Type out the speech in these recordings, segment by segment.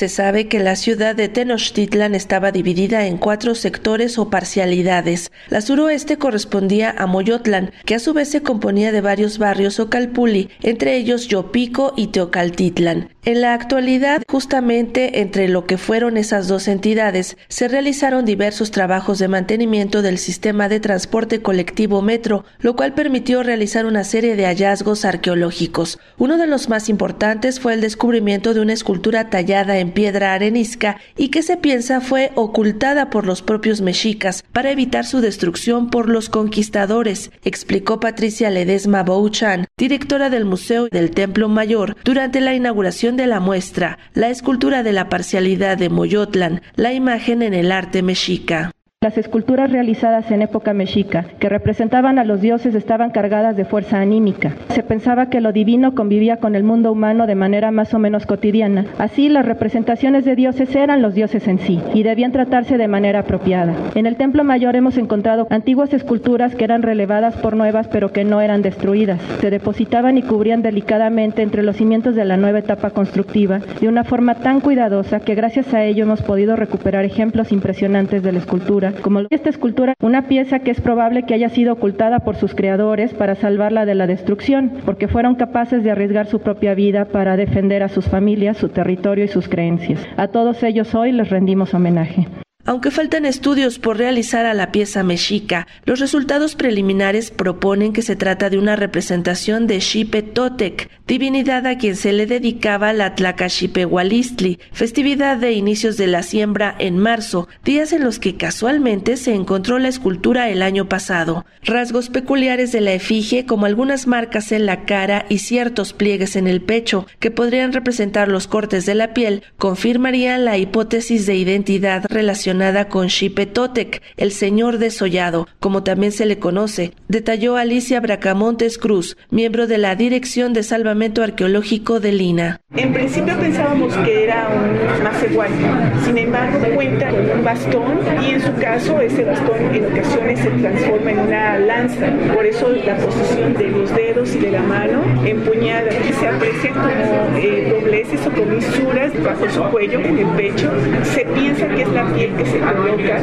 Se sabe que la ciudad de Tenochtitlan estaba dividida en cuatro sectores o parcialidades. La suroeste correspondía a Moyotlan, que a su vez se componía de varios barrios o calpuli, entre ellos Yopico y Teocaltitlan. En la actualidad, justamente entre lo que fueron esas dos entidades, se realizaron diversos trabajos de mantenimiento del sistema de transporte colectivo metro, lo cual permitió realizar una serie de hallazgos arqueológicos. Uno de los más importantes fue el descubrimiento de una escultura tallada en piedra arenisca y que se piensa fue ocultada por los propios mexicas para evitar su destrucción por los conquistadores, explicó Patricia Ledesma Bouchan, directora del Museo del Templo Mayor, durante la inauguración de la muestra La escultura de la parcialidad de Moyotlan, la imagen en el arte mexica. Las esculturas realizadas en época mexica, que representaban a los dioses, estaban cargadas de fuerza anímica. Se pensaba que lo divino convivía con el mundo humano de manera más o menos cotidiana. Así, las representaciones de dioses eran los dioses en sí y debían tratarse de manera apropiada. En el Templo Mayor hemos encontrado antiguas esculturas que eran relevadas por nuevas pero que no eran destruidas. Se depositaban y cubrían delicadamente entre los cimientos de la nueva etapa constructiva de una forma tan cuidadosa que gracias a ello hemos podido recuperar ejemplos impresionantes de la escultura como esta escultura, una pieza que es probable que haya sido ocultada por sus creadores para salvarla de la destrucción, porque fueron capaces de arriesgar su propia vida para defender a sus familias, su territorio y sus creencias. A todos ellos hoy les rendimos homenaje. Aunque faltan estudios por realizar a la pieza mexica, los resultados preliminares proponen que se trata de una representación de Xipe Totec, divinidad a quien se le dedicaba la Tlacaxipehualistli, festividad de inicios de la siembra en marzo, días en los que casualmente se encontró la escultura el año pasado. Rasgos peculiares de la efigie, como algunas marcas en la cara y ciertos pliegues en el pecho, que podrían representar los cortes de la piel, confirmarían la hipótesis de identidad relacionada con Xipe Totec, el señor desollado, como también se le conoce, detalló Alicia Bracamontes Cruz, miembro de la Dirección de Salvamento Arqueológico de Lina. En principio pensábamos que era un macehual, sin embargo cuenta con un bastón y en su caso ese bastón en ocasiones se transforma en una lanza, por eso la posición de los dedos y de la mano empuñada, se aprecia como eh, dobleces o comisuras bajo su cuello, en el pecho, se piensa que es la piel que se coloca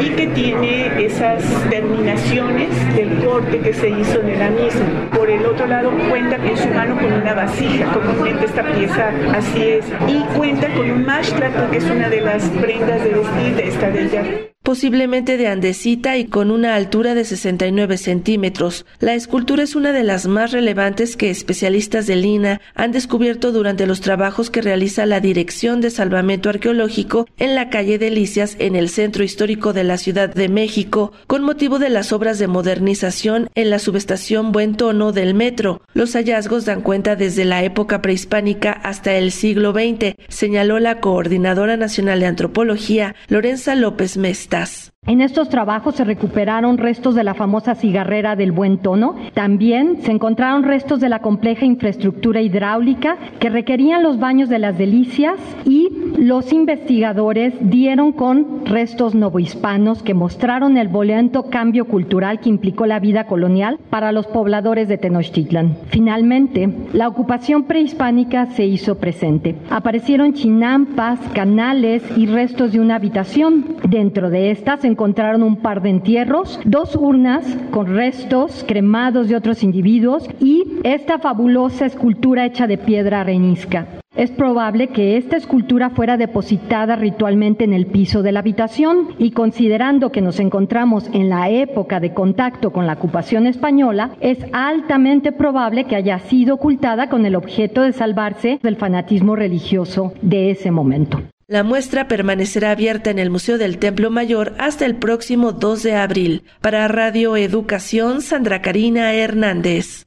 y que tiene esas terminaciones del corte que se hizo en el mismo. Por el otro lado, cuenta en su mano con una vasija, comúnmente esta pieza así es, y cuenta con un mashlat, que es una de las prendas de vestir de esta de ella posiblemente de andesita y con una altura de 69 centímetros. La escultura es una de las más relevantes que especialistas de Lina han descubierto durante los trabajos que realiza la Dirección de Salvamento Arqueológico en la calle Delicias en el centro histórico de la Ciudad de México, con motivo de las obras de modernización en la subestación Buen Tono del metro. Los hallazgos dan cuenta desde la época prehispánica hasta el siglo XX, señaló la Coordinadora Nacional de Antropología, Lorenza López Mesta. Yes. En estos trabajos se recuperaron restos de la famosa cigarrera del buen tono. También se encontraron restos de la compleja infraestructura hidráulica que requerían los baños de las delicias y los investigadores dieron con restos novohispanos que mostraron el violento cambio cultural que implicó la vida colonial para los pobladores de Tenochtitlan. Finalmente, la ocupación prehispánica se hizo presente. Aparecieron chinampas, canales y restos de una habitación. Dentro de estas se encontraron un par de entierros, dos urnas con restos cremados de otros individuos y esta fabulosa escultura hecha de piedra arenisca. Es probable que esta escultura fuera depositada ritualmente en el piso de la habitación y considerando que nos encontramos en la época de contacto con la ocupación española, es altamente probable que haya sido ocultada con el objeto de salvarse del fanatismo religioso de ese momento. La muestra permanecerá abierta en el Museo del Templo Mayor hasta el próximo 2 de abril. Para Radio Educación, Sandra Karina Hernández.